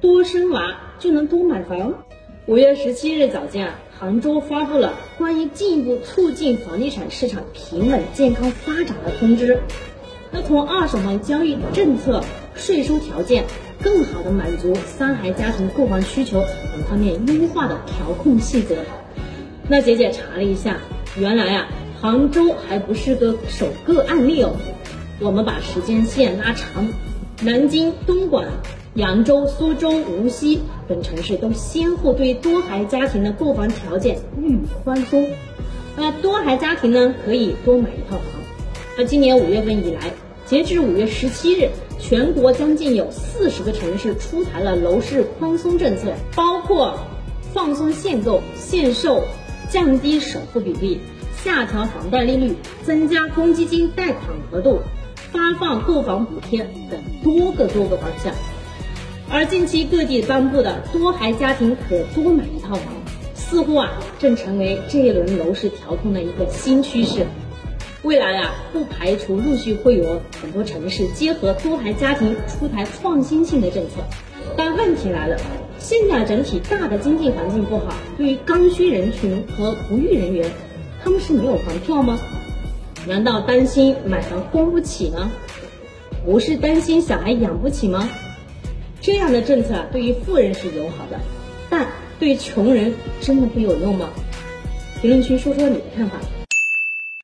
多生娃就能多买房。五月十七日早间啊，杭州发布了关于进一步促进房地产市场平稳健康发展的通知。那从二手房交易政策、税收条件，更好的满足三孩家庭购房需求等方面优化的调控细则。那姐姐查了一下，原来啊，杭州还不是个首个案例哦。我们把时间线拉长，南京、东莞、扬州、苏州、无锡等城市都先后对多孩家庭的购房条件予以宽松。那多孩家庭呢，可以多买一套房。那今年五月份以来，截至五月十七日，全国将近有四十个城市出台了楼市宽松政策，包括放松限购、限售、降低首付比例、下调房贷利率、增加公积金贷款额度。发放购房补贴等多个多个方向，而近期各地颁布的多孩家庭可多买一套房，似乎啊正成为这一轮楼市调控的一个新趋势。未来啊，不排除陆续会有很多城市结合多孩家庭出台创新性的政策。但问题来了，现在整体大的经济环境不好，对于刚需人群和不育人员，他们是没有房票吗？难道担心买房供不起吗？不是担心小孩养不起吗？这样的政策对于富人是友好的，但对穷人真的会有用吗？评论区说说你的看法。